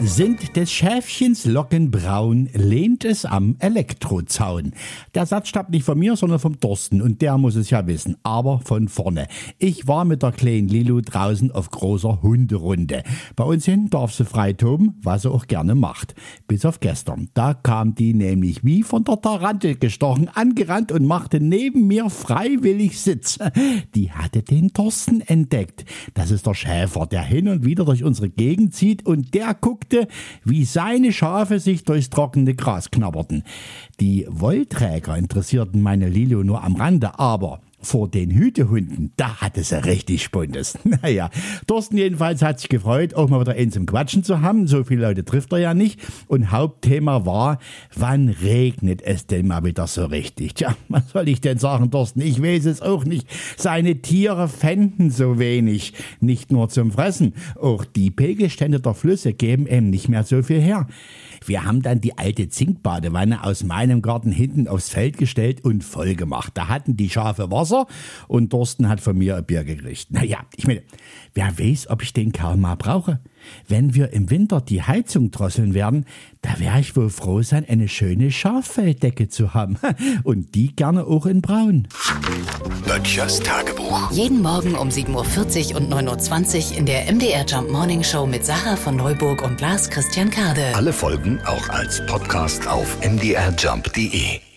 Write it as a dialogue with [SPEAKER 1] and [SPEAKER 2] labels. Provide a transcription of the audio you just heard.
[SPEAKER 1] Sind des Schäfchens Locken braun, lehnt es am Elektrozaun. Der Satz stammt nicht von mir, sondern vom Dorsten und der muss es ja wissen, aber von vorne. Ich war mit der kleinen Lilu draußen auf großer Hunderunde. Bei uns hin darf sie frei toben, was sie auch gerne macht. Bis auf gestern. Da kam die nämlich wie von der Tarantel gestochen, angerannt und machte neben mir freiwillig Sitz. Die hatte den Dorsten entdeckt. Das ist der Schäfer, der hin und wieder durch unsere Gegend zieht und der guckte, wie seine Schafe sich durchs trockene Gras knabberten. Die Wollträger interessierten meine Lilo nur am Rande, aber vor den Hütehunden, da hatte sie richtig Spundes. Naja, Thorsten jedenfalls hat sich gefreut, auch mal wieder einen zum Quatschen zu haben. So viele Leute trifft er ja nicht. Und Hauptthema war, wann regnet es denn mal wieder so richtig? Tja, was soll ich denn sagen, Thorsten? Ich weiß es auch nicht. Seine Tiere fänden so wenig. Nicht nur zum Fressen. Auch die Pegelstände der Flüsse geben ihm nicht mehr so viel her. Wir haben dann die alte Zinkbadewanne aus meinem Garten hinten aufs Feld gestellt und voll gemacht. Da hatten die Schafe Wasser und Thorsten hat von mir ein Bier gekriegt. Naja, ich meine, wer weiß, ob ich den Kerl mal brauche. Wenn wir im Winter die Heizung drosseln werden, da wäre ich wohl froh sein, eine schöne Schaffelldecke zu haben. Und die gerne auch in braun.
[SPEAKER 2] Böttchers Tagebuch.
[SPEAKER 3] Jeden Morgen um 7.40 Uhr und 9.20 Uhr in der MDR Jump Morning Show mit Sarah von Neuburg und Lars Christian Kade.
[SPEAKER 2] Alle Folgen auch als Podcast auf mdrjump.de.